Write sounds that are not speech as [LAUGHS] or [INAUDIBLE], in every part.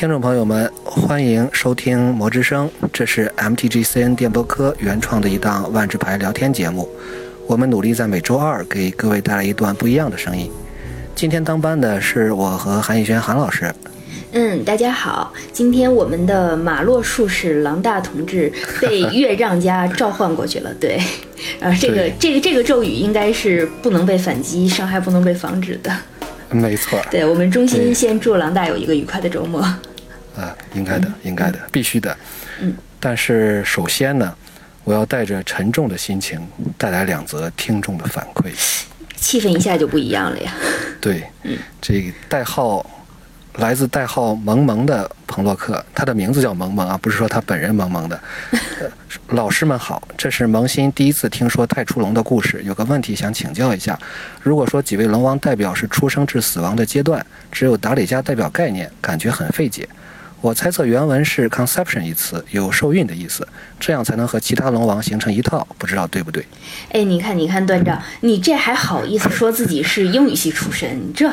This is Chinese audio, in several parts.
听众朋友们，欢迎收听《魔之声》，这是 MTGCN 电波科原创的一档万智牌聊天节目。我们努力在每周二给各位带来一段不一样的声音。今天当班的是我和韩逸轩韩老师。嗯，大家好，今天我们的马洛术士狼大同志被岳丈家召唤过去了。对，[LAUGHS] 呃，这个这个这个咒语应该是不能被反击，伤害不能被防止的。没错，对我们衷心先祝狼大有一个愉快的周末。啊，应该的，应该的，必须的。嗯。但是首先呢，我要带着沉重的心情带来两则听众的反馈。气氛一下就不一样了呀。对，嗯这个代号来自代号萌萌的彭洛克，他的名字叫萌萌啊，不是说他本人萌萌的。[LAUGHS] 呃老师们好，这是萌新第一次听说太初龙的故事，有个问题想请教一下。如果说几位龙王代表是出生至死亡的阶段，只有达里加代表概念，感觉很费解。我猜测原文是 conception 一词，有受孕的意思，这样才能和其他龙王形成一套，不知道对不对？哎，你看，你看，段长，你这还好意思说自己是英语系出身？你这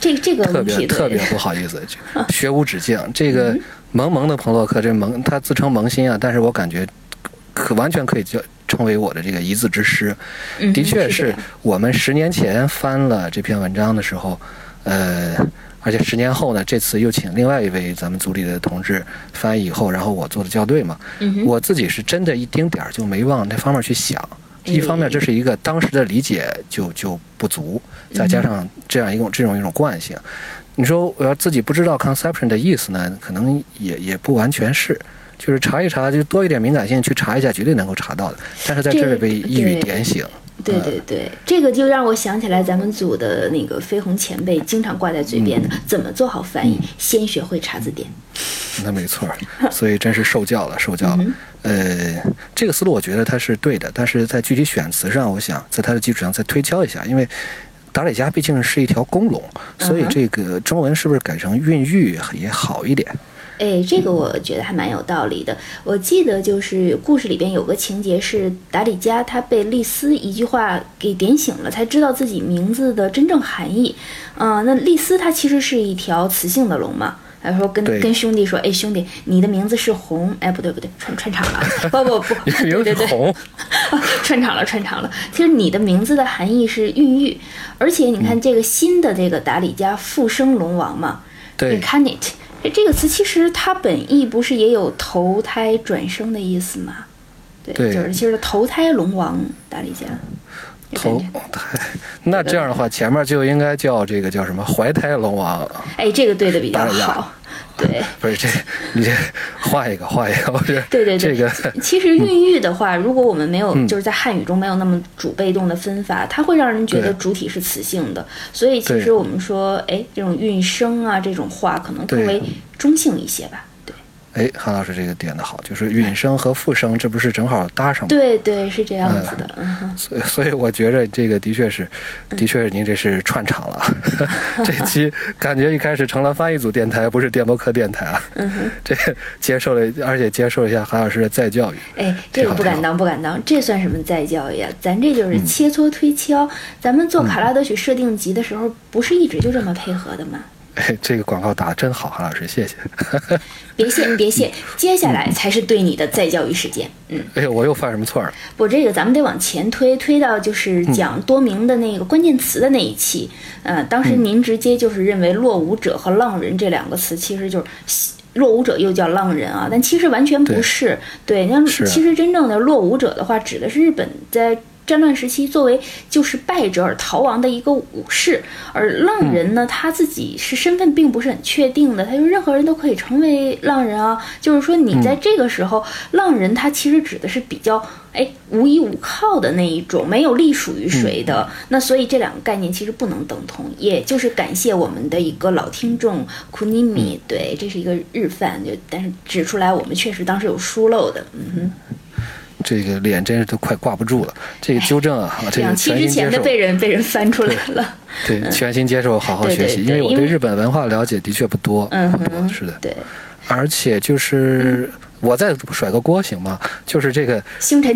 这这个特别问题，特别不好意思，[LAUGHS] 学无止境。这个萌萌的彭洛克，这萌他自称萌新啊，但是我感觉可完全可以叫称为我的这个一字之师。嗯的确是我们十年前翻了这篇文章的时候，呃，而且十年后呢，这次又请另外一位咱们组里的同志翻译以后，然后我做的校对嘛，嗯我自己是真的一丁点儿就没往那方面去想。一方面，这是一个当时的理解就就不足，再加上这样一种这种一种惯性。你说我要自己不知道 conception 的意思呢，可能也也不完全是，就是查一查，就多一点敏感性去查一下，绝对能够查到的。但是在这里被一语点醒，对对对，这个就让我想起来咱们组的那个飞鸿前辈经常挂在嘴边的，怎么做好翻译，先学会查字典。那没错儿，[LAUGHS] 所以真是受教了，受教了。嗯呃，这个思路我觉得它是对的，但是在具体选词上，我想在它的基础上再推敲一下，因为达里加毕竟是一条公龙，所以这个中文是不是改成孕育也好一点？哎，这个我觉得还蛮有道理的。我记得就是故事里边有个情节是达里加他被丽丝一句话给点醒了，才知道自己名字的真正含义。嗯、那丽丝她其实是一条雌性的龙嘛。他说跟跟兄弟说，哎，兄弟，你的名字是红，哎，不对不对，串串场了，不不不，[LAUGHS] 对对对，串场了，串场了。其实你的名字的含义是孕育，而且你看这个新的这个达里加复生龙王嘛对，incarnate，这这个词其实它本意不是也有投胎转生的意思吗？对，对就是其实投胎龙王达里加。就头 [LAUGHS] 那这样的话，前面就应该叫这个叫什么怀胎龙王，哎，这个对的比较好。[LAUGHS] 对，不是这你这画一个画一个，我觉得对对对，这个其实孕育的话，如果我们没有、嗯。就是在汉语中没有那么主被动的分法，它会让人觉得主体是雌性的。所以其实我们说，哎，这种孕生啊这种话可能更为中性一些吧。对哎，韩老师这个点的好，就是允声和复声，这不是正好搭上吗？对对，是这样子的。嗯以，所以我觉着这个的确是，的确是您这是串场了。[LAUGHS] 这期感觉一开始成了翻译组电台，不是电波课电台啊。嗯哼，这接受了，而且接受了一下韩老师的再教育。哎，这个不敢当，不敢当，这算什么再教育啊？咱这就是切磋推敲。咱们做卡拉德曲设定集的时候，不是一直就这么配合的吗？哎，这个广告打得真好，韩老师，谢谢。[LAUGHS] 别谢，别谢，接下来才是对你的再教育时间。嗯。哎呦，我又犯什么错了？不，这个咱们得往前推，推到就是讲多明的那个关键词的那一期。呃，当时您直接就是认为落伍者和浪人这两个词其实就是。落伍者又叫浪人啊，但其实完全不是。对，那其实真正的落伍者的话，指的是日本在战乱时期作为就是败者而逃亡的一个武士，而浪人呢，他自己是身份并不是很确定的，他就任何人都可以成为浪人啊。就是说你在这个时候，浪人他其实指的是比较哎无依无靠的那一种，没有隶属于谁的。那所以这两个概念其实不能等同。也就是感谢我们的一个老听众库尼米，对，这是一个日饭，就但是指出来我们确实当时有疏漏的，嗯哼。这个脸真是都快挂不住了。这个纠正啊，这个全心接受。之前的被人被人翻出来了，对，全心接受，好好学习。对对对因为我对日本文化了解的确不多，嗯不多，是的。对，而且就是我再甩个锅行吗？就是这个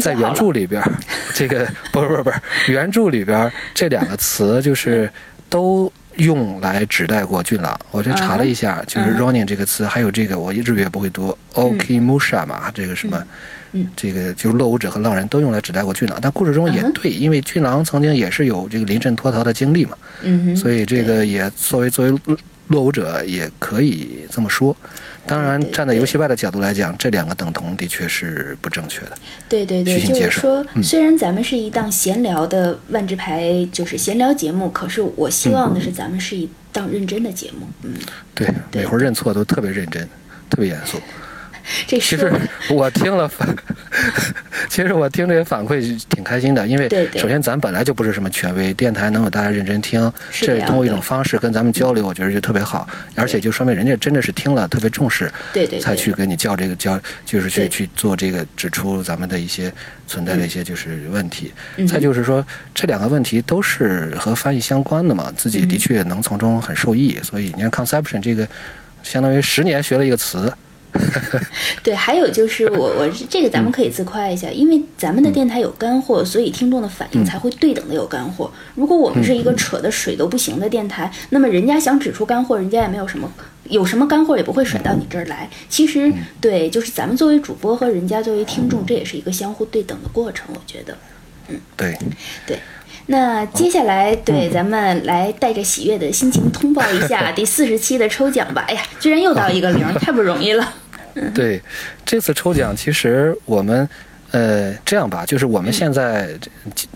在原。著里边儿，[LAUGHS] 这个不是不是不是原著里边儿这两个词就是都用来指代过俊朗。我这查了一下，就是 Ronin 这个词，还有这个我日语也不会读，Okimusha 嘛，这个什么，嗯，这个就是落伍者和浪人都用来指代过俊郎。但故事中也对，因为俊郎曾经也是有这个临阵脱逃的经历嘛，嗯，所以这个也作为作为落伍者也可以这么说。当然，站在游戏外的角度来讲，这两个等同的确是不正确的。对对对，就是说，虽然咱们是一档闲聊的万智牌，就是闲聊节目，可是我希望的是咱们是一档认真的节目。嗯，对，每回认错都特别认真，特别严肃。[LAUGHS] 这其实 [LAUGHS] 我听了反，[LAUGHS] 其实我听这些反馈挺开心的，因为首先咱本来就不是什么权威，电台能有大家认真听，这通过一种方式跟咱们交流，我觉得就特别好，而且就说明人家真的是听了特别重视，对对，才去跟你叫这个叫，就是去去做这个指出咱们的一些存在的一些就是问题。再就是说这两个问题都是和翻译相关的嘛，自己的确能从中很受益，所以你看 conception 这个相当于十年学了一个词。[LAUGHS] 对，还有就是我我这个咱们可以自夸一下，因为咱们的电台有干货，所以听众的反应才会对等的有干货。如果我们是一个扯的水都不行的电台，那么人家想指出干货，人家也没有什么，有什么干货也不会甩到你这儿来。其实对，就是咱们作为主播和人家作为听众，这也是一个相互对等的过程。我觉得，嗯，对，对。那接下来，对，咱们来带着喜悦的心情通报一下 [LAUGHS] 第四十期的抽奖吧。哎呀，居然又到一个零，太不容易了。对，这次抽奖其实我们，呃，这样吧，就是我们现在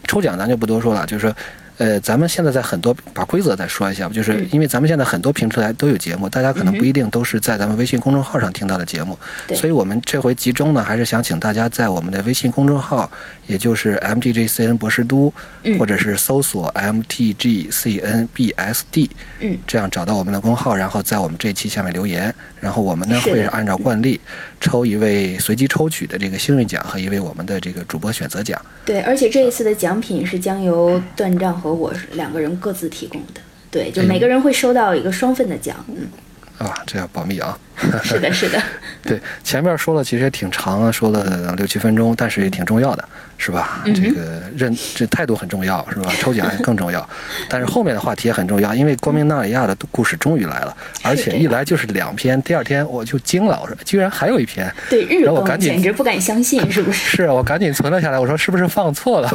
抽奖咱就不多说了，就是说。呃，咱们现在在很多把规则再说一下吧，就是因为咱们现在很多平台都有节目，大家可能不一定都是在咱们微信公众号上听到的节目，所以我们这回集中呢，还是想请大家在我们的微信公众号，也就是 MTGCN 博士都，或者是搜索 MTGCNBSD，嗯，这样找到我们的公号，然后在我们这期下面留言，然后我们呢会。按照惯例抽一位随机抽取的这个幸运奖和一位我们的这个主播选择奖。对，而且这一次的奖品是将由断账。和我两个人各自提供的，对，就每个人会收到一个双份的奖，嗯，啊，这要保密啊，[LAUGHS] 是的，是的，对，前面说了其实也挺长啊，说了六七分钟，但是也挺重要的。是吧？这个认这态度很重要，是吧？抽奖更重要，[LAUGHS] 但是后面的话题也很重要，因为光明纳里亚的故事终于来了，而且一来就是两篇。第二天我就惊了，我说居然还有一篇，对，日本简直不敢相信，是不是？[LAUGHS] 是啊，我赶紧存了下来。我说是不是放错了？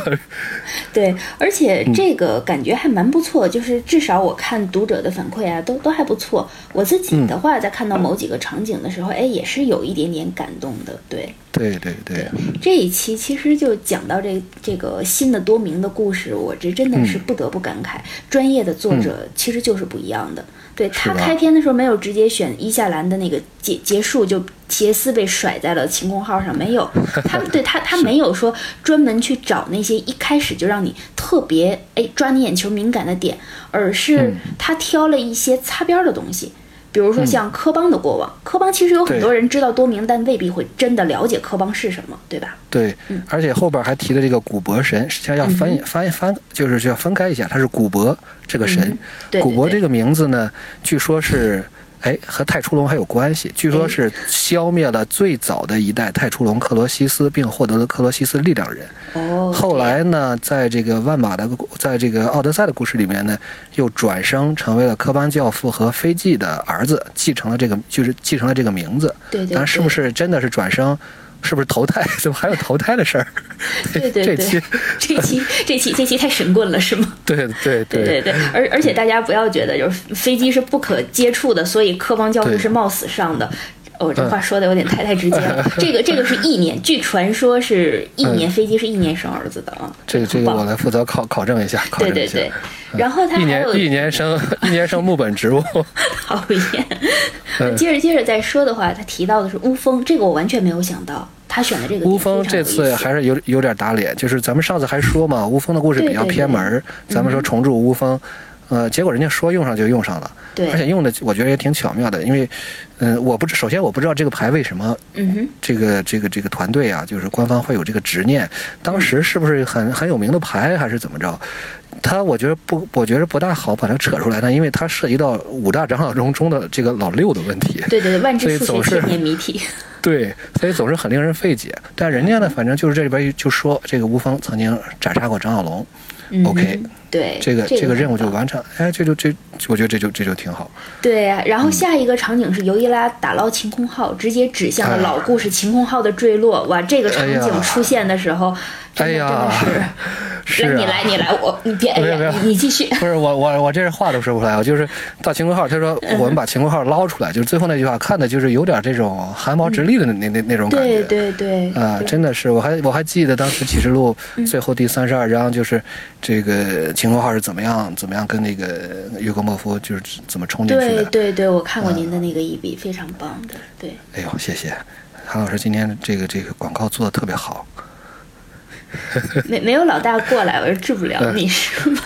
对，而且这个感觉还蛮不错，就是至少我看读者的反馈啊，都都还不错。我自己的话，在看到某几个场景的时候，哎，也是有一点点感动的。对，对对对。这一期其实就。讲到这这个新的多明的故事，我这真的是不得不感慨，专业的作者其实就是不一样的。对他开篇的时候没有直接选伊夏兰的那个结结束，就杰斯被甩在了晴空号上，没有。[LAUGHS] 他对他他没有说专门去找那些一开始就让你特别哎抓你眼球敏感的点，而是他挑了一些擦边的东西。比如说像科邦的过往，科邦其实有很多人知道多明，但未必会真的了解科邦是什么，对吧？对，而且后边还提了这个古伯神，实际上要翻翻翻，就是需要分开一下，他是古伯这个神，古伯这个名字呢，据说是。哎，和太初龙还有关系。据说是消灭了最早的一代太初龙克罗西斯，并获得了克罗西斯力量人。哦。后来呢，在这个万马的，在这个奥德赛的故事里面呢，又转生成为了科班教父和飞纪的儿子，继承了这个，就是继承了这个名字。对对。但是不是真的是转生？是不是投胎？[LAUGHS] 怎么还有投胎的事儿？[LAUGHS] 对对对，这期 [LAUGHS] 这期这期这期太神棍了，是吗？对对对对对，而而且大家不要觉得就是飞机是不可接触的，所以科邦教授是冒死上的。哦，这话说的有点太太直接了。[LAUGHS] 这个这个是意念，据传说是意念飞机是意念生儿子的啊。这个这个我来负责考考证一下。对对对，然后他一年一年生 [LAUGHS] 一年生木本植物。讨厌。[LAUGHS] 接着接着再说的话，他提到的是乌风，这个我完全没有想到，他选的这个乌风这次还是有有点打脸，就是咱们上次还说嘛，乌风的故事比较偏门，咱们说重铸乌风。呃，结果人家说用上就用上了，对，而且用的我觉得也挺巧妙的，因为，嗯，我不知首先我不知道这个牌为什么，嗯哼，这个这个这个团队啊，就是官方会有这个执念，当时是不是很很有名的牌还是怎么着？他我觉得不，我觉得不大好把它扯出来呢，因为它涉及到五大长老中中的这个老六的问题，对对对，万智数学千年谜题，[LAUGHS] 对，所以总是很令人费解。但人家呢，反正就是这里边就说这个吴峰曾经斩杀过张小龙。OK，对，这个这个任务就完成，哎，这就这，我觉得这就这就挺好。对呀、然后下一个场景是尤伊拉打捞晴空号，直接指向了哎老故事晴空号的坠落。哇，这个场景出现的时候，哎呀是，是啊你来你来，我你别没有没有你你继续。不是我我我这是话都说不出来，我就是到晴空号，他说嗯我们把晴空号捞出来，就是最后那句话，看的就是有点这种汗毛直立的那那那那种感觉。对对对，啊，对真的是，我还我还记得当时启示录嗯最后第三十二章，就是这个晴空号是怎么样怎么样跟那个约格莫夫就是怎么冲进去的。对对对，我看过您的那个一笔，非常棒的。对，哎呦，谢谢韩老师，今天这个这个广告做的特别好。没没有老大过来，我就治不了你，是吗？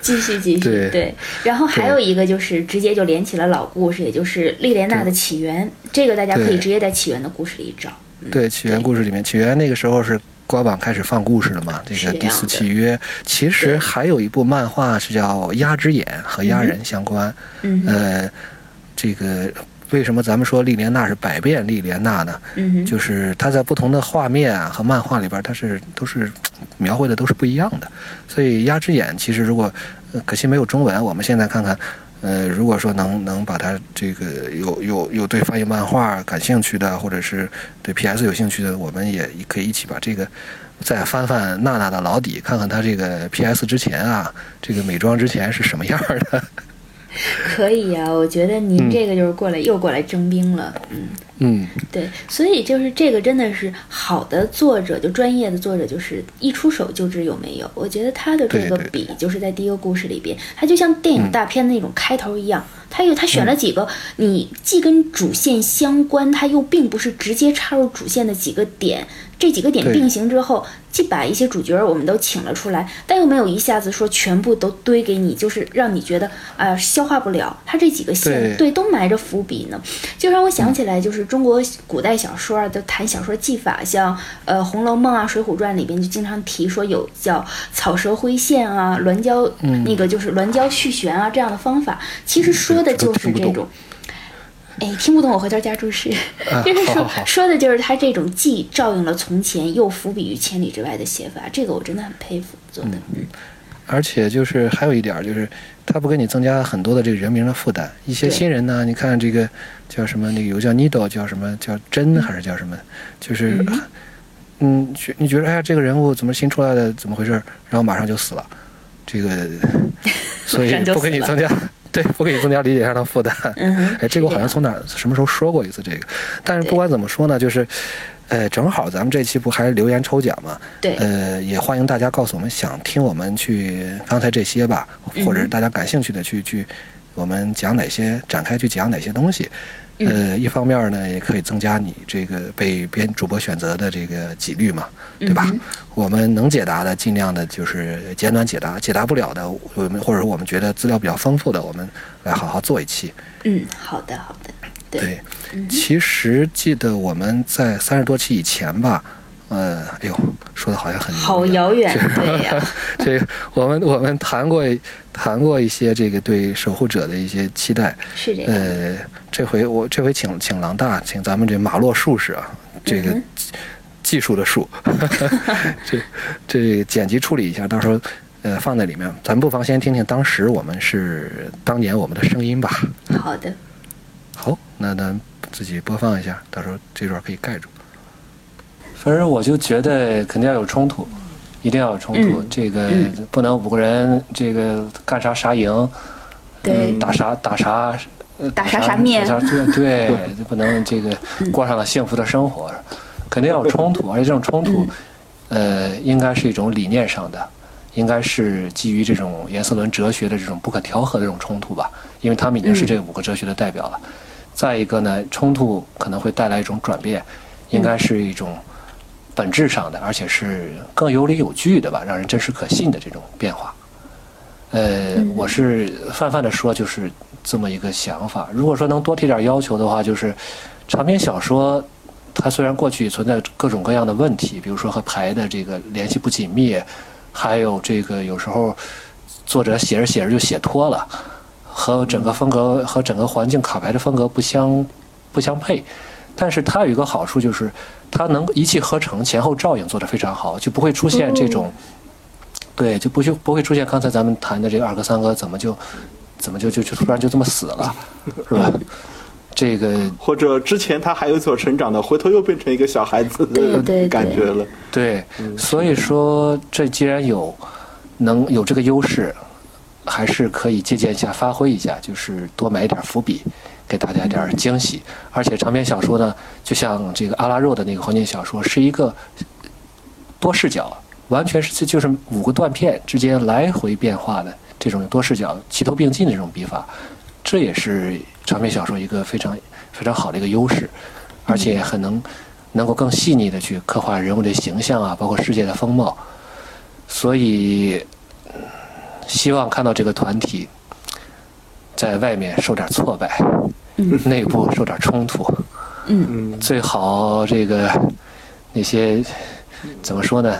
继续 [LAUGHS] 继续，对然后还有一个就是直接就连起了老故事，也就是莉莲娜的起源。这个大家可以直接在起源的故事里找。对，起源故事里面，起源那个时候是官网开始放故事了嘛？这个第四契约，其实还有一部漫画是叫《鸭之眼》，和鸭人相关。嗯呃，这个为什么咱们说莉莲娜是百变莉莲娜呢？嗯，就是她在不同的画面啊和漫画里边，它是都是描绘的都是不一样的。所以《鸭之眼》其实如果、呃可惜没有中文，我们现在看看。呃，如果说能能把它这个有有有对翻译漫画感兴趣的，或者是对 PS 有兴趣的，我们也可以一起把这个再翻翻娜娜的老底，看看她这个 PS 之前啊，这个美妆之前是什么样的。[LAUGHS] 可以呀、我觉得您嗯这个就是过来、又过来征兵了。嗯，嗯，对，所以就是这个真的是好的作者，就专业的作者，就是一出手就知有没有。我觉得他的这个笔就是在第一个故事里边，他就像电影大片的那种开头一样，他有他选了几个你既跟主线相关，他又并不是直接插入主线的几个点，这几个点并行之后，既把一些主角我们都请了出来，但又没有一下子说全部都堆给你，就是让你觉得啊、呃消化不了。他这几个线对。都埋着伏笔呢，就让我想起来，就是中国古代小说啊，都谈小说技法，像呃《红楼梦》啊、《水浒传》里边就经常提说有叫草蛇灰线啊、鸾交、那个就是鸾交续弦啊这样的方法，其实说的就是这种。哎，听不懂我回头加注释，啊 [LAUGHS] 就是说说的就是他这种既照应了从前，又伏笔于千里之外的写法，这个我真的很佩服做的。嗯而且就是还有一点儿就是，他不给你增加很多的这个人名的负担。一些新人呢，你看这个叫什么，那个有叫 Needle，叫什么叫真还是叫什么？就是嗯嗯，你觉得哎呀，这个人物怎么新出来的，怎么回事？然后马上就死了，这个，所以不给你增加，对，不给你增加理解上的负担。嗯，哎，这个我好像从哪儿什么时候说过一次这个，但是不管怎么说呢，就是，呃，正好咱们这期不还留言抽奖嘛？对呃，也欢迎大家告诉我们想听我们去刚才这些吧，嗯或者是大家感兴趣的去去，我们讲哪些展开去讲哪些东西。嗯呃，一方面呢，也可以增加你这个被编主播选择的这个几率嘛，对吧？嗯我们能解答的，尽量的就是简短解答；解答不了的，我们或者说我们觉得资料比较丰富的，我们来好好做一期。嗯，好的好的，对，对，嗯其实记得我们在三十多期以前吧，呃，哎呦，说的好像很好遥遥远，对呀，[LAUGHS] 这个我们我们谈过谈过一些这个对守护者的一些期待。是这样。呃，这回我这回请请郎大，请咱们这马洛术士啊，这个嗯技术的术，[LAUGHS] 这这剪辑处理一下，到时候呃放在里面。咱不妨先听听当时我们是当年我们的声音吧。好的，好，那咱自己播放一下，到时候这段可以盖住。反正我就觉得肯定要有冲突，一定要有冲突。嗯。这个嗯。不能五个人这个干啥啥赢，对。嗯打啥打啥，呃打啥啥面打啥对 [LAUGHS] 对，不能这个过上了幸福的生活，肯定要有冲突，而且这种冲突，呃，应该是一种理念上的。应该是基于这种颜色论哲学的这种不可调和的这种冲突吧，因为他们已经是这五个哲学的代表了。再一个呢，冲突可能会带来一种转变，应该是一种本质上的，而且是更有理有据的吧，让人真实可信的这种变化。呃，我是泛泛的说，就是这么一个想法。如果说能多提点要求的话，就是长篇小说，它虽然过去存在各种各样的问题，比如说和牌的这个联系不紧密，还有这个有时候作者写着写着就写脱了，和整个风格和整个环境卡牌的风格不相不相配。但是它有一个好处就是，它能一气呵成，前后照应做得非常好，就不会出现这种对，就不就不会出现刚才咱们谈的这个二哥三哥怎么就怎么就就就突然就这么死了，[LAUGHS] 是吧？这个或者之前他还有所成长的，回头又变成一个小孩子的感觉了。对，所以说这既然有能有这个优势，还是可以借鉴一下、发挥一下，就是多埋一点伏笔，给大家一点惊喜。而且长篇小说呢，就像这个阿拉肉的那个黄金小说，是一个多视角，完全是就是五个断片之间来回变化的这种多视角齐头并进的这种笔法，这也是长篇小说一个非常非常好的一个优势，而且很能能够更细腻的去刻画人物的形象啊，包括世界的风貌。所以，嗯希望看到这个团体在外面受点挫败，内部受点冲突，嗯，最好这个那些怎么说呢，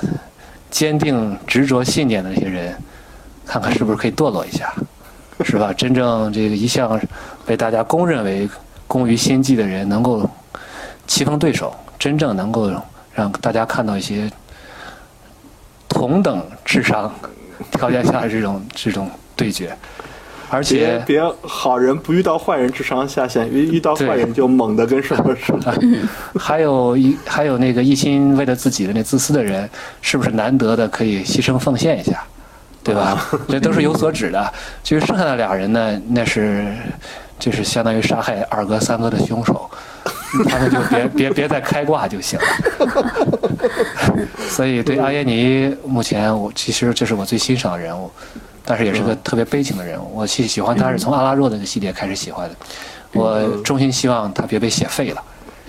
坚定执着信念的那些人，看看是不是可以堕落一下，是吧？真正这个一向被大家公认为工于心计的人，能够棋逢对手，真正能够让大家看到一些同等智商条件下的这种这种对决，而且别好人不遇到坏人智商下线，遇遇到坏人就猛的跟什么似的。[LAUGHS] 还有一还有那个一心为了自己的那自私的人，是不是难得的可以牺牲奉献一下，对吧？这都是有所指的。至于剩下的俩人呢，那是就是相当于杀害二哥三哥的凶手，他们就别别别再开挂就行了。[LAUGHS] 所以对阿耶尼，目前我其实这是我最欣赏的人物，但是也是个特别悲情的人物。我喜喜欢他是从阿拉若那个系列开始喜欢的，我衷心希望他别被写废了。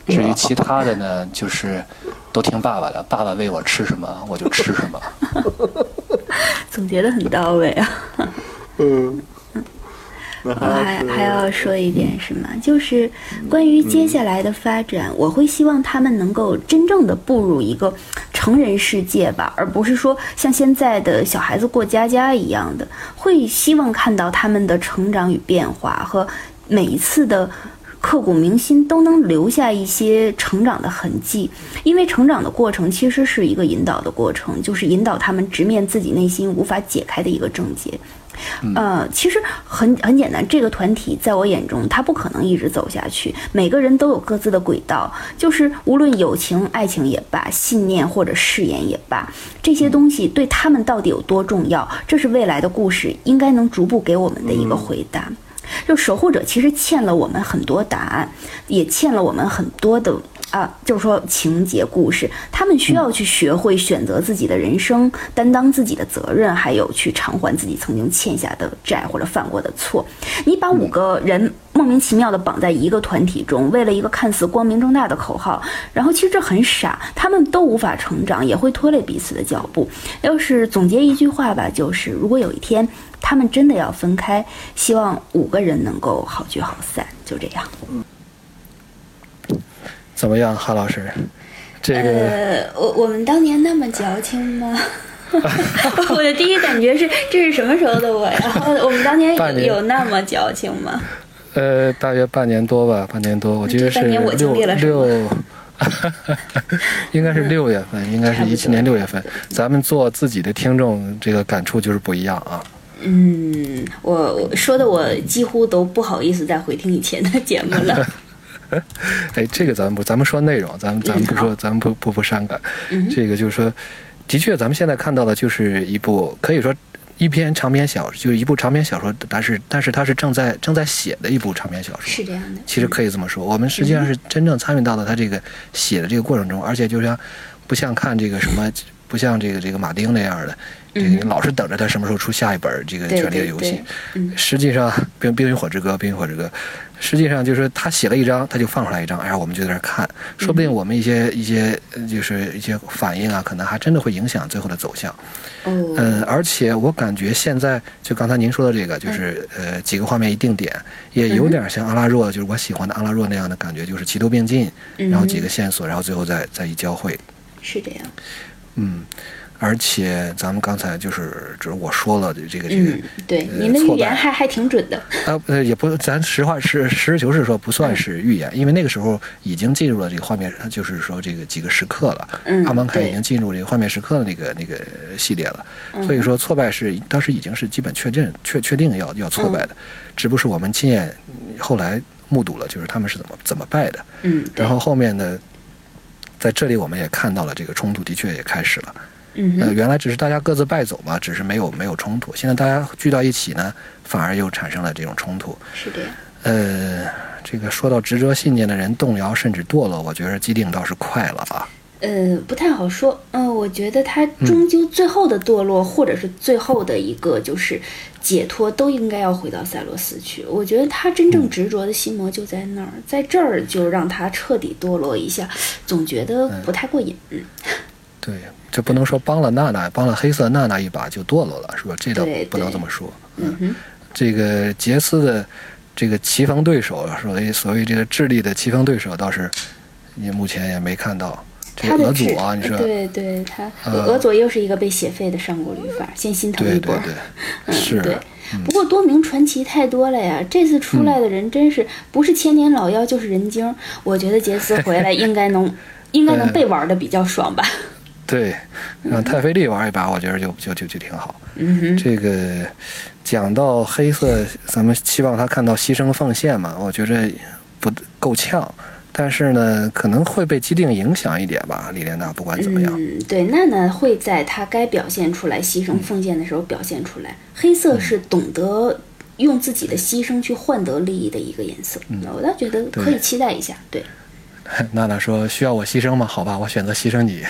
至于其他的呢，就是都听爸爸的，爸爸喂我吃什么我就吃什么。[LAUGHS] 总结的很到位啊。嗯，那我还还要说一点什么，就是关于接下来的发展，我会希望他们能够真正的步入一个成人世界吧，而不是说像现在的小孩子过家家一样的，会希望看到他们的成长与变化和每一次的。刻骨铭心都能留下一些成长的痕迹，因为成长的过程其实是一个引导的过程，就是引导他们直面自己内心无法解开的一个症结。呃，其实很很简单，这个团体在我眼中，它不可能一直走下去。每个人都有各自的轨道，就是无论友情、爱情也罢，信念或者誓言也罢，这些东西对他们到底有多重要，这是未来的故事应该能逐步给我们的一个回答。就守护者其实欠了我们很多答案，也欠了我们很多的啊，就是说情节故事，他们需要去学会选择自己的人生，担当自己的责任，还有去偿还自己曾经欠下的债或者犯过的错。你把五个人莫名其妙的绑在一个团体中，为了一个看似光明正大的口号，然后其实这很傻，他们都无法成长，也会拖累彼此的脚步。要是总结一句话吧，就是如果有一天他们真的要分开，希望五个人能够好聚好散，就这样。怎么样，韩老师？这个呃，我我们当年那么矫情吗？[LAUGHS] 我的第一感觉是，这是什么时候的我呀？我们当年有年有那么矫情吗？呃，大约半年多吧，半年多，我记得是这半年我经六六，[LAUGHS] 应该是六月份，应该是一七年六月份。咱们做自己的听众，这个感触就是不一样啊。嗯，我我说的我几乎都不好意思再回听以前的节目了。[LAUGHS] [LAUGHS] 哎，这个咱们不，咱们说内容，咱们咱们不说，咱们不不不伤感。嗯这个就是说，的确，咱们现在看到的就是一部可以说一篇长篇小，就是一部长篇小说，但是但是它是正在正在写的一部长篇小说。是这样的，其实可以这么说，我们实际上是真正参与到了他这个写的这个过程中，而且就像不像看这个什么，不像这个这个马丁那样的，这个你老是等着他什么时候出下一本这个《权力的游戏对。对》。嗯。实际上，《冰冰与火之歌》《冰与火之歌》，实际上就是他写了一章，他就放出来一张，然后我们就在那看，说不定我们一些一些呃就是一些反应啊，可能还真的会影响最后的走向。哦，嗯，而且我感觉现在就刚才您说的这个，就是呃几个画面一定点，也有点像阿拉若，就是我喜欢的阿拉若那样的感觉，就是齐头并进，然后几个线索，然后最后再再一交汇。是这样。嗯，而且咱们刚才就是就是我说了的这个这个嗯，对，您的预言还还挺准的。啊，呃，也不，咱实话实实事求是说，不算是预言，因为那个时候已经进入了这个画面，就是说这个几个时刻了。嗯阿芒凯已经进入这个画面时刻的那个那个系列了，嗯所以说挫败是当时已经是基本确认确确定要要挫败的，只不过是我们亲眼后来目睹了，就是他们是怎么怎么败的。嗯，然后后面呢，在这里我们也看到了这个冲突的确也开始了。呃，嗯哼，原来只是大家各自败走嘛，只是没有没有冲突。现在大家聚到一起呢，反而又产生了这种冲突。是的。呃，这个说到执着信念的人动摇甚至堕落，我觉得基定倒是快了啊。呃，不太好说。嗯、我觉得他终究最后的堕落，或者是最后的一个就是解脱，都应该要回到赛罗斯去。我觉得他真正执着的心魔就在那儿，在这儿就让他彻底堕落一下，总觉得不太过瘾。嗯，对，这不能说帮了娜娜，帮了黑色娜娜一把就堕落了，是吧？这倒对不能这么说。嗯哼，这个杰斯的这个棋逢对手，所谓所谓这个智力的棋逢对手，倒是你目前也没看到。这个他的智俄佐啊，你说对对，他呃俄佐又是一个被写废的上古律法，先心疼对一波对。对，嗯，是对。不过多名传奇太多了呀，这次出来的人真是不是千年老妖就是人精。我觉得杰斯回来应该能，[LAUGHS] 应该能被玩的比较爽吧。对，让泰菲利玩一把，我觉得就就就就挺好。嗯哼，这个讲到黑色，咱们期望他看到牺牲奉献嘛，我觉着不够呛。但是呢，可能会被既定影响一点吧。李莲娜不管怎么样，嗯，对，娜娜会在她该表现出来牺牲奉献的时候表现出来。黑色是懂得用自己的牺牲去换得利益的一个颜色，嗯我倒觉得可以期待一下。对，[LAUGHS] 娜娜说需要我牺牲吗？好吧，我选择牺牲你。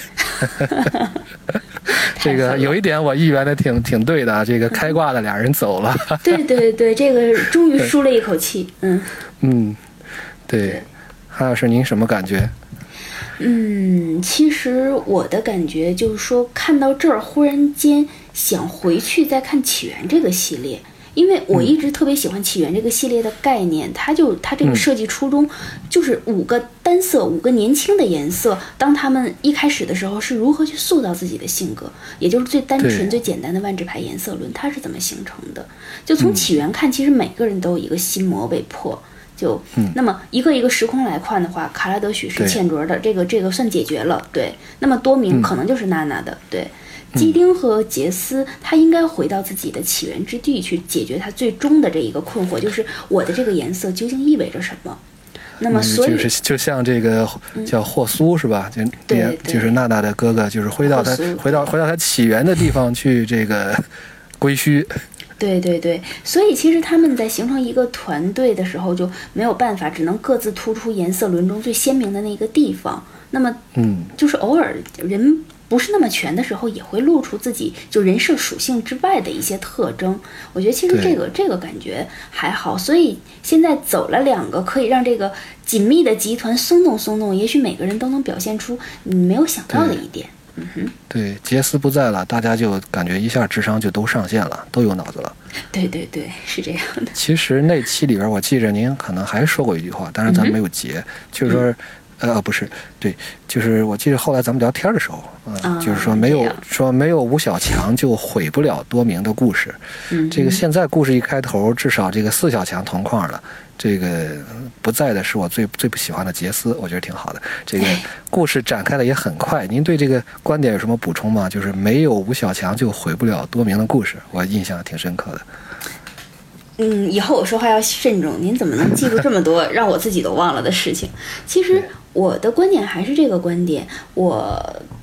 [LAUGHS] 这个有一点我预言的挺挺对的啊，这个开挂的俩人走了。[LAUGHS] 对对对，这个终于舒了一口气。嗯嗯，对。韩老师，您什么感觉？嗯，其实我的感觉就是说，看到这儿忽然间想回去再看《起源》这个系列，因为我一直特别喜欢《起源》这个系列的概念，它就它这个设计初衷就是五个单色、五个年轻的颜色，当他们一开始的时候是如何去塑造自己的性格，也就是最单纯、最简单的万智牌颜色轮，它是怎么形成的？就从起源看，其实每个人都有一个心魔被破。就那么一个一个时空来看的话，卡拉德许是对欠卓的，这个这个算解决了。对，那么多明可能就是娜娜的。对，基丁和杰斯他应该回到自己的起源之地去解决他最终的这一个困惑，就是我的这个颜色究竟意味着什么？那么嗯，所以就是就像这个叫霍苏是吧？就对就是娜娜的哥哥，就是回到他回到回到他起源的地方去这个归墟。对对对，所以其实他们在形成一个团队的时候就没有办法，只能各自突出颜色轮中最鲜明的那个地方。那么嗯，就是偶尔人不是那么全的时候，也会露出自己就人设属性之外的一些特征。我觉得其实这个这个感觉还好，所以现在走了两个可以让这个紧密的集团松动松动，也许每个人都能表现出你没有想到的一点。对，杰斯不在了，大家就感觉一下智商就都上线了，都有脑子了。[LAUGHS] 对对对，是这样的。其实那期里边，我记着您可能还说过一句话，但是咱没有截，就是说。呃，不是，对，就是我记得后来咱们聊天的时候，嗯、啊就是说没有说没有吴小强就毁不了多明的故事。嗯，这个现在故事一开头，至少这个四小强同框了。这个嗯不在的是我最最不喜欢的杰斯，我觉得挺好的。这个故事展开的也很快。您对这个观点有什么补充吗？就是没有吴小强就毁不了多明的故事，我印象挺深刻的。嗯，以后我说话要慎重。您怎么能记住这么多让我自己都忘了的事情？其实我的观点还是这个观点。我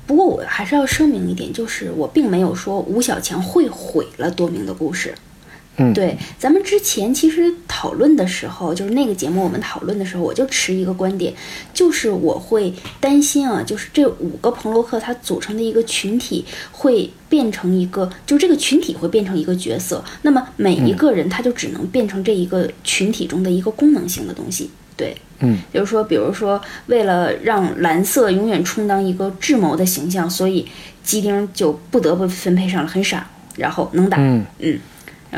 不过我还是要声明一点，就是我并没有说吴小强会毁了多明的故事。嗯，对，咱们之前其实讨论的时候，就是那个节目我们讨论的时候，我就持一个观点，就是我会担心啊，就是这五个彭洛克它组成的一个群体会变成一个，就这个群体会变成一个角色，那么每一个人他就只能变成这一个群体中的一个功能性的东西，对。嗯，就是说，比如说，为了让蓝色永远充当一个智谋的形象，所以基丁就不得不分配上了很傻，然后能打，嗯。嗯，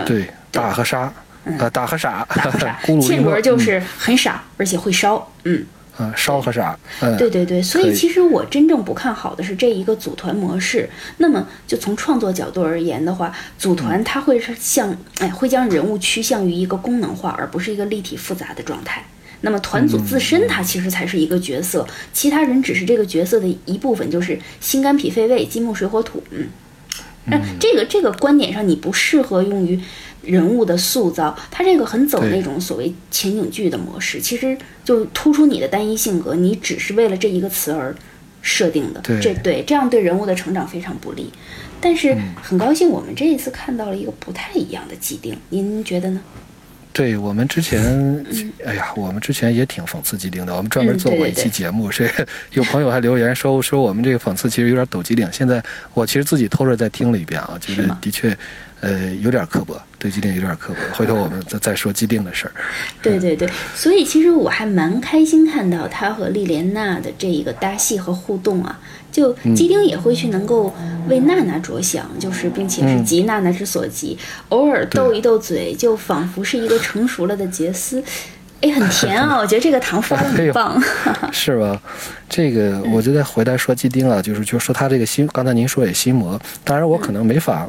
对，打和杀，呃，打和傻，打和傻。[LAUGHS] 咕噜一乐倩卓就是很傻，而且会烧，嗯，啊，烧和傻，嗯，对对对，所以以。其实我真正不看好的是这一个组团模式。那么，就从创作角度而言的话，组团它会是向哎，会将人物趋向于一个功能化，而不是一个立体复杂的状态。那么团组自身它其实才是一个角色，其他人只是这个角色的一部分，就是心肝脾肺胃、金木水火土。嗯，那这个这个观点上，你不适合用于人物的塑造，它这个很走那种所谓情景剧的模式，其实就突出你的单一性格，你只是为了这一个词而设定的，对这对这样对人物的成长非常不利。但是很高兴，我们这一次看到了一个不太一样的既定，您觉得呢？对我们之前，哎呀，我们之前也挺讽刺基丁的，我们专门嗯做过一期节目，这个有朋友还留言说说我们这个讽刺其实有点抖机灵。现在我其实自己偷着再听了一遍啊，觉得是的确，呃，有点刻薄，对基丁有点刻薄。回头我们再再说基丁的事儿。[LAUGHS] 对对对，所以其实我还蛮开心看到他和莉莲娜的这一个搭戏和互动啊，就基丁也会去能够为娜娜着想，就是并且是急娜娜之所急，偶尔斗一斗嘴，就仿佛是一个成熟了的杰斯。哎，很甜啊！[LAUGHS] 我觉得这个糖刷的很棒。是吧？这个我就再回来说基丁了，就是就说他这个心，刚才您说也心魔，当然我可能没法。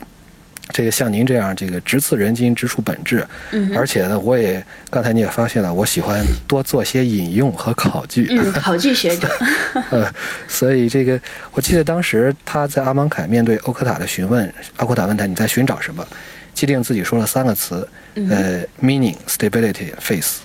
这个像您这样，这个直刺人心，直触本质，嗯而且呢，我也刚才你也发现了，我喜欢多做些引用和考据，嗯，考据学者。[LAUGHS] 呃，所以这个我记得当时他在阿芒凯面对欧科塔的询问，阿库塔问他你在寻找什么，基定自己说了三个词，呃，meaning、stability、faith，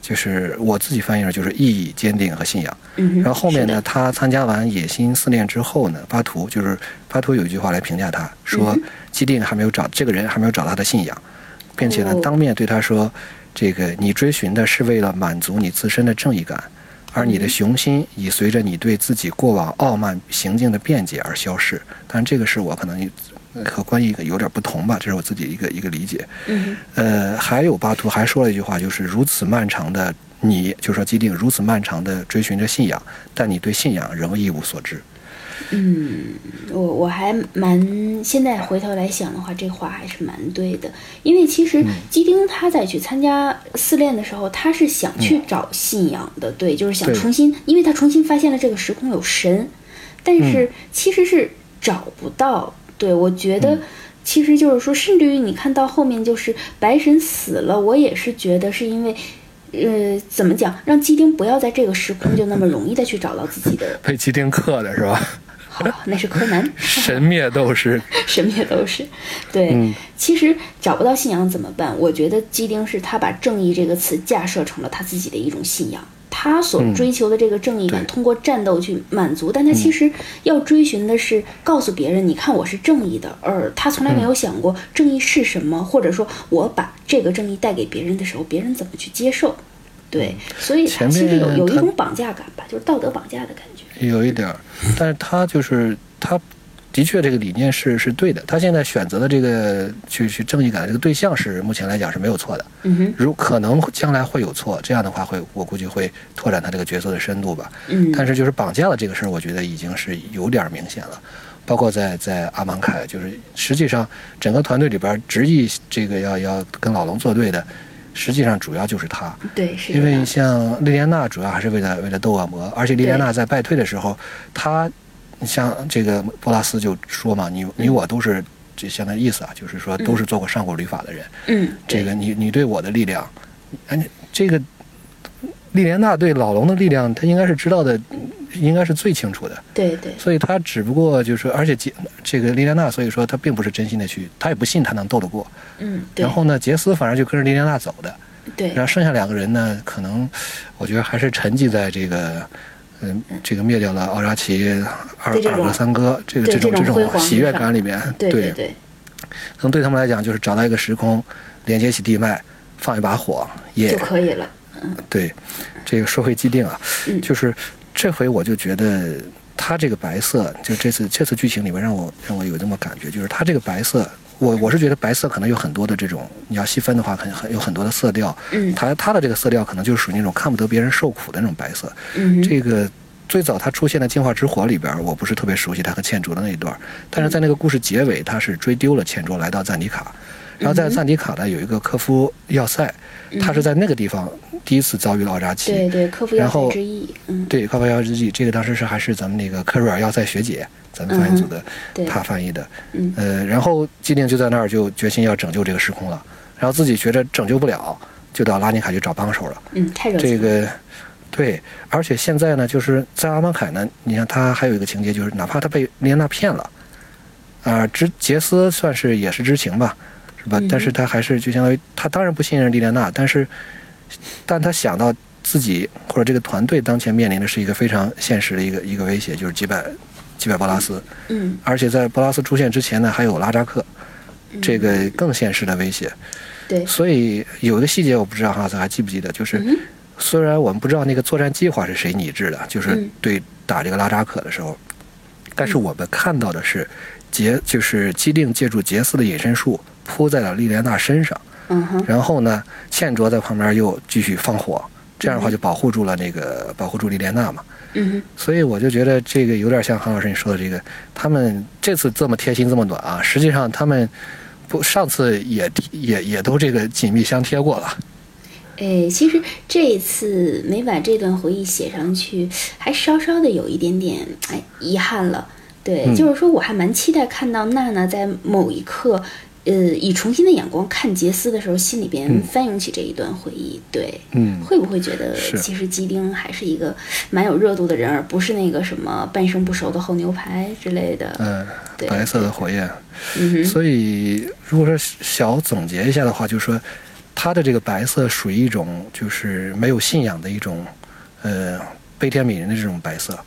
就是我自己翻译了就是意义、坚定和信仰。嗯，然后后面呢？他参加完野心四练之后呢，巴图就是巴图有一句话来评价他，说嗯基定还没有找这个人还没有找到他的信仰，并且呢哦当面对他说，这个你追寻的是为了满足你自身的正义感，而嗯你的雄心已随着你对自己过往傲慢行径的辩解而消逝。当然，这个是我可能呃和关于有点不同吧，这是我自己一个一个理解。嗯呃，还有巴图还说了一句话，就是如此漫长的你，就说基定如此漫长的追寻着信仰，但你对信仰仍一无所知。嗯，我我还蛮现在回头来想的话，这话还是蛮对的，因为其嗯实基丁他在去参加试炼的时候，他是想去找信仰的，对，就是想重新，因为他重新发现了这个时空有神，但是其实是找不到。对我觉得。其实就是说，甚至于你看到后面，就是白神死了，我也是觉得是因为，呃，怎么讲，让基丁不要在这个时空就那么容易的去找到自己的被基丁克的是吧？好，那是柯南，[LAUGHS] 神灭斗士，[LAUGHS] 神灭斗士。对，嗯其实找不到信仰怎么办？我觉得基丁是他把正义这个词架设成了他自己的一种信仰。他所追求的这个正义感，通过战斗去满足，但他其实要追寻的是告诉别人，你看我是正义的，而他从来没有想过正义是什么，或者说我把这个正义带给别人的时候，别人怎么去接受。对，所以他其实有有一种绑架感吧，就是道德绑架的感觉。有一点儿，但是他就是他，的确这个理念是是对的。他现在选择的这个去去正义感的这个对象是目前来讲是没有错的。嗯哼，如可能将来会有错，这样的话会我估计会拓展他这个角色的深度吧。嗯，但是就是绑架了这个事儿，我觉得已经是有点儿明显了。包括在在阿芒凯，就是实际上整个团队里边儿执意这个要要跟老龙作对的，实际上主要就是他。对，是因为像莉莲娜主要还是为了为了斗恶魔，而且莉莲娜在败退的时候，她像这个波拉斯就说嘛，你你我都是这相当于意思啊，就是说都是做过上古律法的人，嗯，这个你你对我的力量，哎，这个莉莲娜对老龙的力量，他应该是知道的，应该是最清楚的，对对，所以他只不过就是，而且杰这个莉莲娜，所以说他并不是真心的去，他也不信他能斗得过。嗯，对。然后呢，杰斯反而就跟着莉莲娜走的。对。然后剩下两个人呢，可能我觉得还是沉寂在这个，嗯，这个灭掉了奥扎奇二二哥三哥这个这种这这种喜悦感里面，对对对，可能对他们来讲就是找到一个时空，连接起地脉，放一把火，也就可以了。对。这个说回既定啊，嗯就是这回我就觉得他这个白色，就这次这次剧情里面让我让我有这么感觉，就是他这个白色。我我是觉得白色可能有很多的这种，你要细分的话，可能很有很多的色调。嗯。它它的这个色调可能就是属于那种看不得别人受苦的那种白色。嗯，这个最早他出现在《进化之火》里边，我不是特别熟悉他和茜卓的那一段，但是在那个故事结尾，他是追丢了茜卓来到赞迪卡，然后在赞迪卡呢有一个科夫要塞，他是在那个地方第一次遭遇了奥扎奇。对对，科夫要然后塞之役，嗯，对，科夫要塞之役，这个当时是还是咱们那个科瑞尔要塞学姐，咱们翻译组的，对她翻译的。嗯呃，然后基定就在那儿就决心要拯救这个时空了，然后自己觉着拯救不了，就到拉尼卡去找帮手了。嗯，太热。这个，对，而且现在呢，就是在阿芒凯呢，你看他还有一个情节，就是哪怕他被丽安娜骗了，啊、知杰斯算是也是知情吧，是吧？嗯但是他还是就相当于他当然不信任莉莲娜，但是，但他想到自己或者这个团队当前面临的是一个非常现实的一个一个威胁，就是击败击败波拉斯，嗯，而且在波拉斯出现之前呢，还有拉扎克，嗯这个更现实的威胁。对，所以有一个细节我不知道哈，斯还记不记得？就是嗯虽然我们不知道那个作战计划是谁拟制的，就是嗯对打这个拉扎克的时候，但是我们看到的是杰，就是基定借助杰斯的隐身术扑在了莉莲娜身上，然后呢，茜卓在旁边又继续放火，这样的话就保护住了那个保护住莉莲娜嘛。嗯哼，所以我就觉得这个有点像韩老师你说的这个，他们这次这么贴心这么暖啊，实际上他们不上次也也也都这个紧密相贴过了。哎，其实这一次没把这段回忆写上去，还稍稍的有一点点哎遗憾了。对，嗯就是说我还蛮期待看到娜娜在某一刻，呃，以重新的眼光看杰斯的时候，心里边嗯翻涌起这一段回忆。对，嗯会不会觉得其实基丁还是一个蛮有热度的人，而不是那个什么半生不熟的厚牛排之类的？嗯，对白色的火焰。所以如果说小总结一下的话，就是说，他的这个白色属于一种就是没有信仰的一种，呃，悲天悯人的这种白色，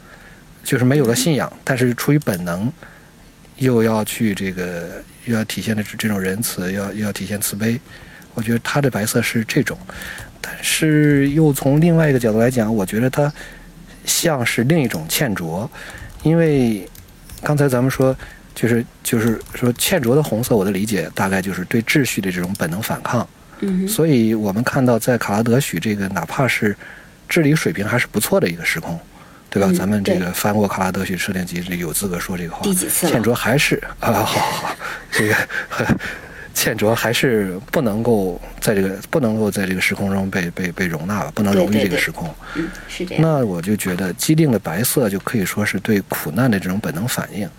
就是没有了信仰，但是出于本能，又要去这个又要体现的这这种仁慈，要又要体现慈悲。我觉得他的白色是这种，但是又从另外一个角度来讲，我觉得它像是另一种欠着，因为刚才咱们说，就是就是说欠着的红色，我的理解大概就是对秩序的这种本能反抗。嗯，所以我们看到在卡拉德许这个，哪怕是治理水平还是不错的一个时空，对吧？嗯咱们这个翻过卡拉德许设定集，这有资格说这个话。第几次了欠卓还是啊，好好好，这个 [LAUGHS] 倩卓还是不能够在这个不能够在这个时空中被被被容纳了，不能容于对对对这个时空。嗯，是这样。那我就觉得机定的白色就可以说是对苦难的这种本能反应。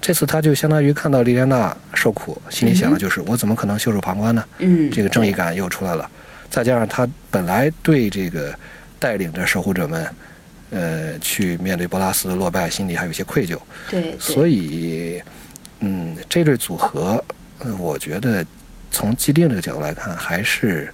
这次他就相当于看到莉莲娜受苦，心里想的就是我怎么可能袖手旁观呢？嗯，这个正义感又出来了，再加上他本来对这个带领着守护者们，呃，去面对波拉斯的落败，心里还有一些愧疚，对，对所以，嗯，这对组合，呃，我觉得从既定这个角度来看，还是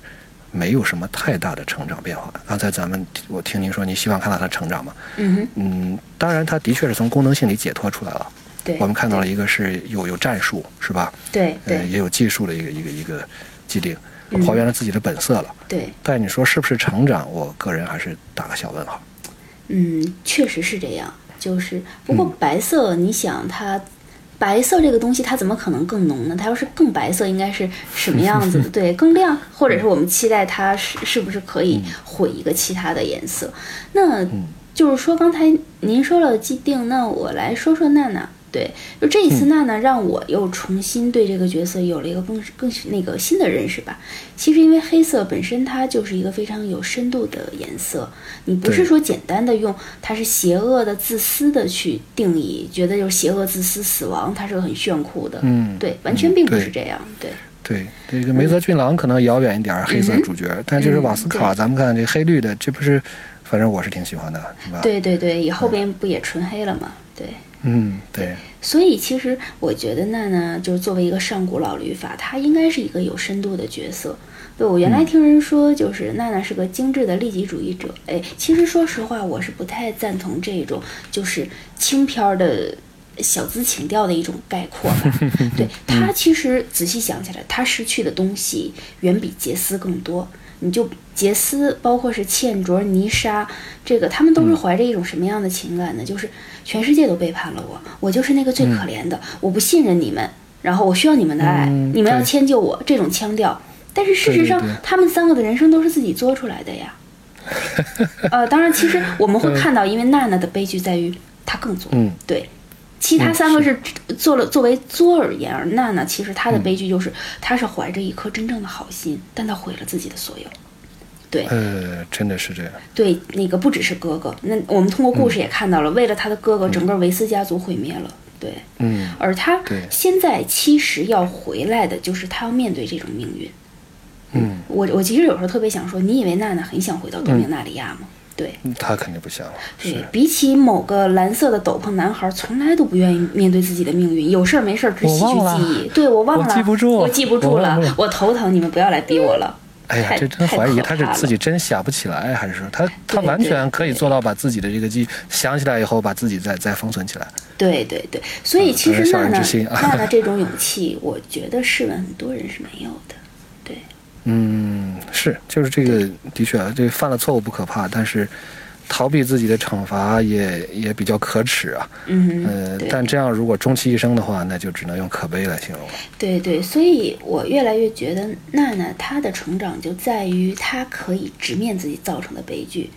没有什么太大的成长变化。刚才咱们我听您说，您希望看到他成长嘛？嗯哼，嗯，当然，他的确是从功能性里解脱出来了。对，我们看到了一个是有有战术，是吧？对呃，也有技术的一个一个一个既定，嗯还原了自己的本色了。对，但你说是不是成长？我个人还是打个小问号。嗯，确实是这样。就是不过嗯白色，你想它。白色这个东西，它怎么可能更浓呢？它要是更白色，应该是什么样子的？[LAUGHS] 对，更亮，或者是我们期待它是是不是可以毁一个其他的颜色？那就是说，刚才您说了既定，那我来说说娜娜。对，就这一次娜娜让我又重新对这个角色有了一个更更那个新的认识吧。其实因为黑色本身它就是一个非常有深度的颜色，你不是说简单的用它是邪恶的、自私的去定义，觉得就是邪恶、自私、死亡，它是个很炫酷的。嗯对，完全并不是这样。对，对，这个梅泽俊郎可能遥远一点儿，黑色主角，但就是瓦斯卡，嗯咱们看这黑绿的，这不是，反正我是挺喜欢的，是吧？，对对对，以后边不也纯黑了吗？对。嗯，对，所以其实我觉得娜娜就是作为一个上古老律法，她应该是一个有深度的角色。对我原来听人说，就是娜娜是个精致的利己主义者。哎，其实说实话，我是不太赞同这种就是轻飘儿的小资情调的一种概括吧。[LAUGHS] 对她其实仔细想起来，她失去的东西远比杰斯更多。你就杰斯，包括是茜卓、泥沙，这个他们都是怀着一种什么样的情感呢？就是全世界都背叛了我，我就是那个最可怜的，我不信任你们，然后我需要你们的爱，嗯你们要迁就我，这种腔调。但是事实上，对对对他们三个的人生都是自己作出来的呀。[LAUGHS] 呃，当然，其实我们会看到，因为娜娜的悲剧在于她更作，嗯对，其他三个是做了作为作而言，而娜娜其实她的嗯悲剧就是，她是怀着一颗真正的好心，但她毁了自己的所有。对呃，真的是这样。对，那个不只是哥哥，那我们通过故事也看到了，为了他的哥哥，嗯整个维斯家族毁灭了。对，嗯，而他现在其实要回来的，就是他要面对这种命运。嗯，我我其实有时候特别想说，你以为娜娜很想回到多明纳里亚吗？对，他肯定不想，对，比起某个蓝色的斗篷男孩，从来都不愿意面对自己的命运，有事儿没事儿只吸取记忆。对我忘了，我记不住我记不住了，我头疼，你们不要来逼我了。哎呀，这真怀疑他是自己真想不起来，还是说他他完全可以做到把自己的这个记想起来以后，把自己再再封存起来。对对对，所以其实娜娜人之心啊娜娜这种勇气，我觉得试问很多人是没有的。对，嗯，是，就是这个，的确啊，这犯了错误不可怕，但是逃避自己的惩罚也也比较可耻啊。嗯哼，呃，但这样如果终其一生的话，那就只能用可悲来形容了。对对，所以我越来越觉得娜娜她的成长就在于她可以直面自己造成的悲剧。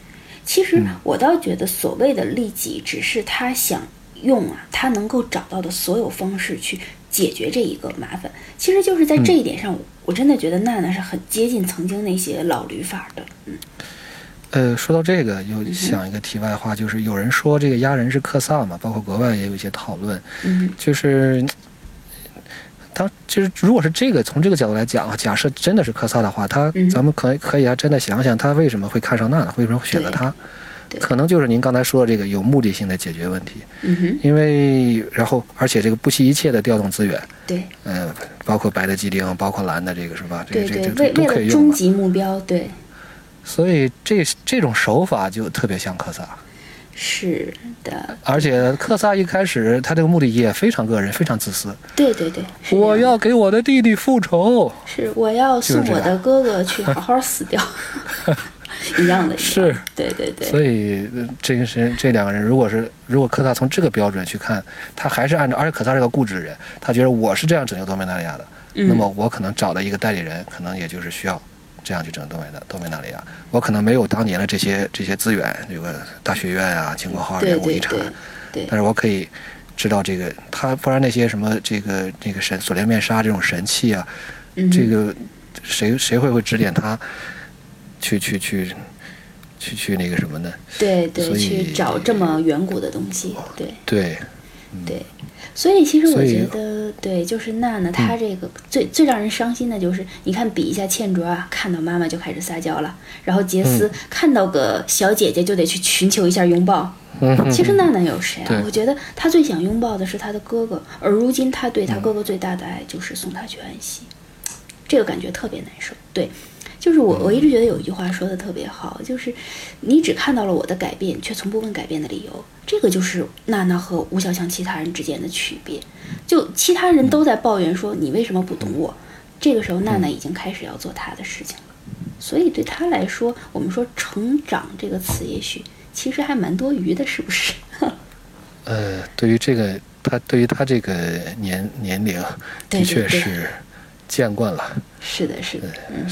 其实嗯我倒觉得所谓的利己，只是她想用啊她能够找到的所有方式去解决这一个麻烦。其实就是在这一点上，我真的觉得娜娜是很接近曾经那些老驴法的。嗯，呃，说到这个，又想一个题外话，就是有人说这个压人是克萨嘛，包括国外也有一些讨论，嗯就是。他就是，如果是这个从这个角度来讲啊，假设真的是克萨的话，他嗯咱们可以可以啊，真的想想他为什么会看上娜娜，为什么会选择对他，可能就是您刚才说的这个有目的性的解决问题，嗯哼，因为然后而且这个不惜一切的调动资源，对。嗯、包括白的机灵，包括蓝的这个是吧？这对对，个这这为为都可以用终极目标，对，所以这这种手法就特别像科萨，是的，而且克萨一开始他这个目的也非常个人，非常自私。对对对，我要给我的弟弟复仇。是我要送我的哥哥去好好死掉，[LAUGHS] 一样的，是，对对对，所以呃这个是这两个人，如果是如果科萨从这个标准去看，他还是按照，而且科萨是个固执的人，他觉得我是这样拯救多米纳利亚的，嗯。那么我可能找的一个代理人，可能也就是需要这样去整东北的东北那里啊，我可能没有当年的这些这些资源，有个大学院啊、秦国号对对人物遗产对，但是我可以知道这个他，不然那些什么这个这个神锁链面纱这种神器啊，嗯。这个谁谁会会指点他去去去去去那个什么呢？对对，去找这么远古的东西，对。对，对。所以其实我觉得，对，就是娜娜她这个最最让人伤心的就是，你看比一下倩卓啊，看到妈妈就开始撒娇了，然后杰斯看到个小姐姐就得去寻求一下拥抱。嗯，其实娜娜有谁啊？我觉得她最想拥抱的是她的哥哥，而如今她对她哥哥最大的爱就是送他去安息，这个感觉特别难受。对，就是我我一直觉得有一句话说的特别好，就是你只看到了我的改变，却从不问改变的理由。这个就是娜娜和吴小强其他人之间的区别。就其他人都在抱怨说你为什么不懂我，这个时候娜娜已经开始要做她的事情了。所以对她来说，我们说“成长”这个词，也许其实还蛮多余的，是不是？[LAUGHS] 呃，对于这个他对于他这个年年龄，的确是见惯了，是的，是的，嗯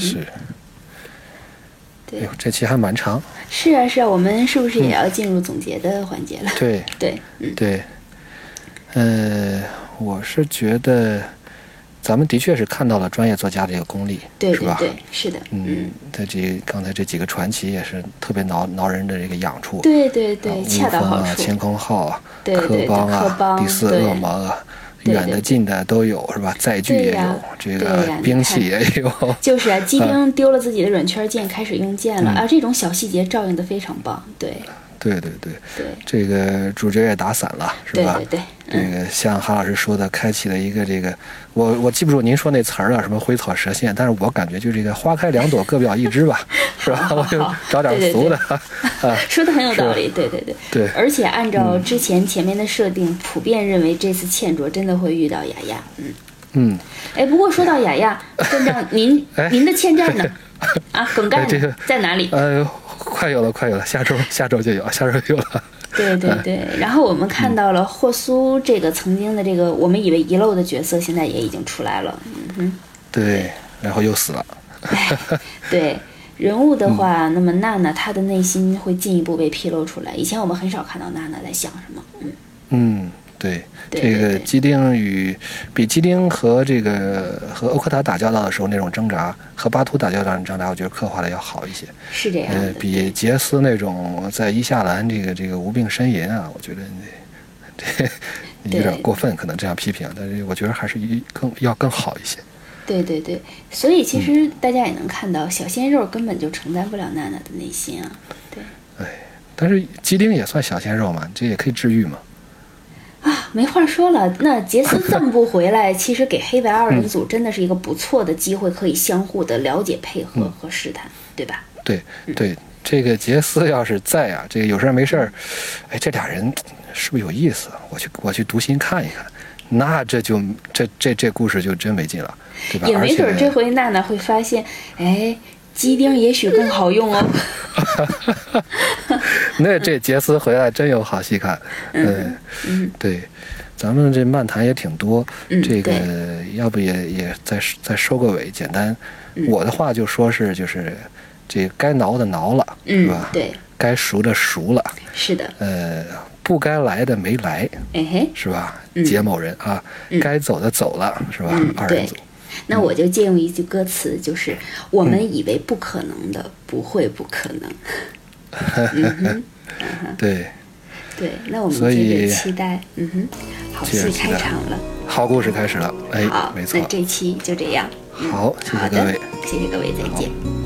哼，是。哎呦，，这期还蛮长。是啊，是啊，我们是不是也要进入总结的环节了？对 [LAUGHS] 对，嗯，对，呃，我是觉得咱们的确是看到了专业作家的一个功力，是吧？对对对，是的，嗯这刚才这几个传奇也是特别挠挠人的这个痒处。对对啊对，乌恰到好处啊，处，乾坤号啊，对对对科邦啊，第四恶魔啊，对对对远的近的都有，是吧？载具也有，这个兵器也有。就是 [LAUGHS] 啊，机兵丢了自己的软圈剑，开始用剑了，嗯啊，这种小细节照应的非常棒，对对对对，对这个主角也打散了，是吧？对对对，这嗯，个像韩老师说的，开启了一个这个，我我记不住您说那词儿了，什么灰草蛇线，但是我感觉就这个花开两朵，各表一枝吧，[LAUGHS] 是吧？我就找点俗的 [LAUGHS] 啊，说的很有道理，对对对。对，而且按照之前前面的设定，普遍认为这次倩卓真的会遇到雅雅，嗯。嗯，哎，不过说到雅雅，[LAUGHS] 站长您哎您的欠债呢？啊，梗概在哪里？呃，快有了，快有了，下周 [LAUGHS] 下周就有，下周就有了。[LAUGHS] 对对对，然后我们看到了霍苏这个曾经的这个我们以为遗漏的角色，现在也已经出来了。嗯哼，对，然后又死了。哎，[LAUGHS] 对。人物的话，那么娜娜她的内心会进一步被披露出来。以前我们很少看到娜娜在想什么，嗯，嗯，对，这个基丁与比基丁和这个和欧克塔打交道的时候那种挣扎，和巴图打交道的挣扎，我觉得刻画的要好一些。是这样，，呃比杰斯那种在伊夏兰这个这个无病呻吟啊，我觉得 [LAUGHS] 有点过分，可能这样批评，但是我觉得还是更要更好一些。对对对，所以其实大家也能看到，小鲜肉根本就承担不了娜娜的内心啊。对哎但是基丁也算小鲜肉嘛，这也可以治愈嘛。啊，没话说了。那杰斯这么不回来，其实给黑白二人组真的是一个不错的机会，可以相互的了解、配合和试探，对吧？对对，这个杰斯要是在啊，这个有事儿没事儿，哎，这俩人是不是有意思？我去我去读心看一看，那这就这这这故事就真没劲了，对吧？也没准儿这回娜娜会发现，哎，鸡丁也许更好用哦。[LAUGHS] 那这杰斯回来真有好戏看，嗯嗯对，咱们这漫谈也挺多，嗯这个要不也也再再收个尾，简单，嗯。我的话就说是就是这该挠的挠了，是嗯吧？，对，该熟的熟了，是的，呃，不该来的没来，哎，是吧？嗯。杰某人啊，嗯。该走的走了，是吧？二人组，那我就借用一句歌词，就是我们以为不可能的，不会不可能。[LAUGHS] [LAUGHS] 对，对，那我们所以接着期待，嗯哼，好戏开场了。好故事开始了，哎好，，没错那，这期就这样。嗯好谢谢好的各位谢谢各位，再见。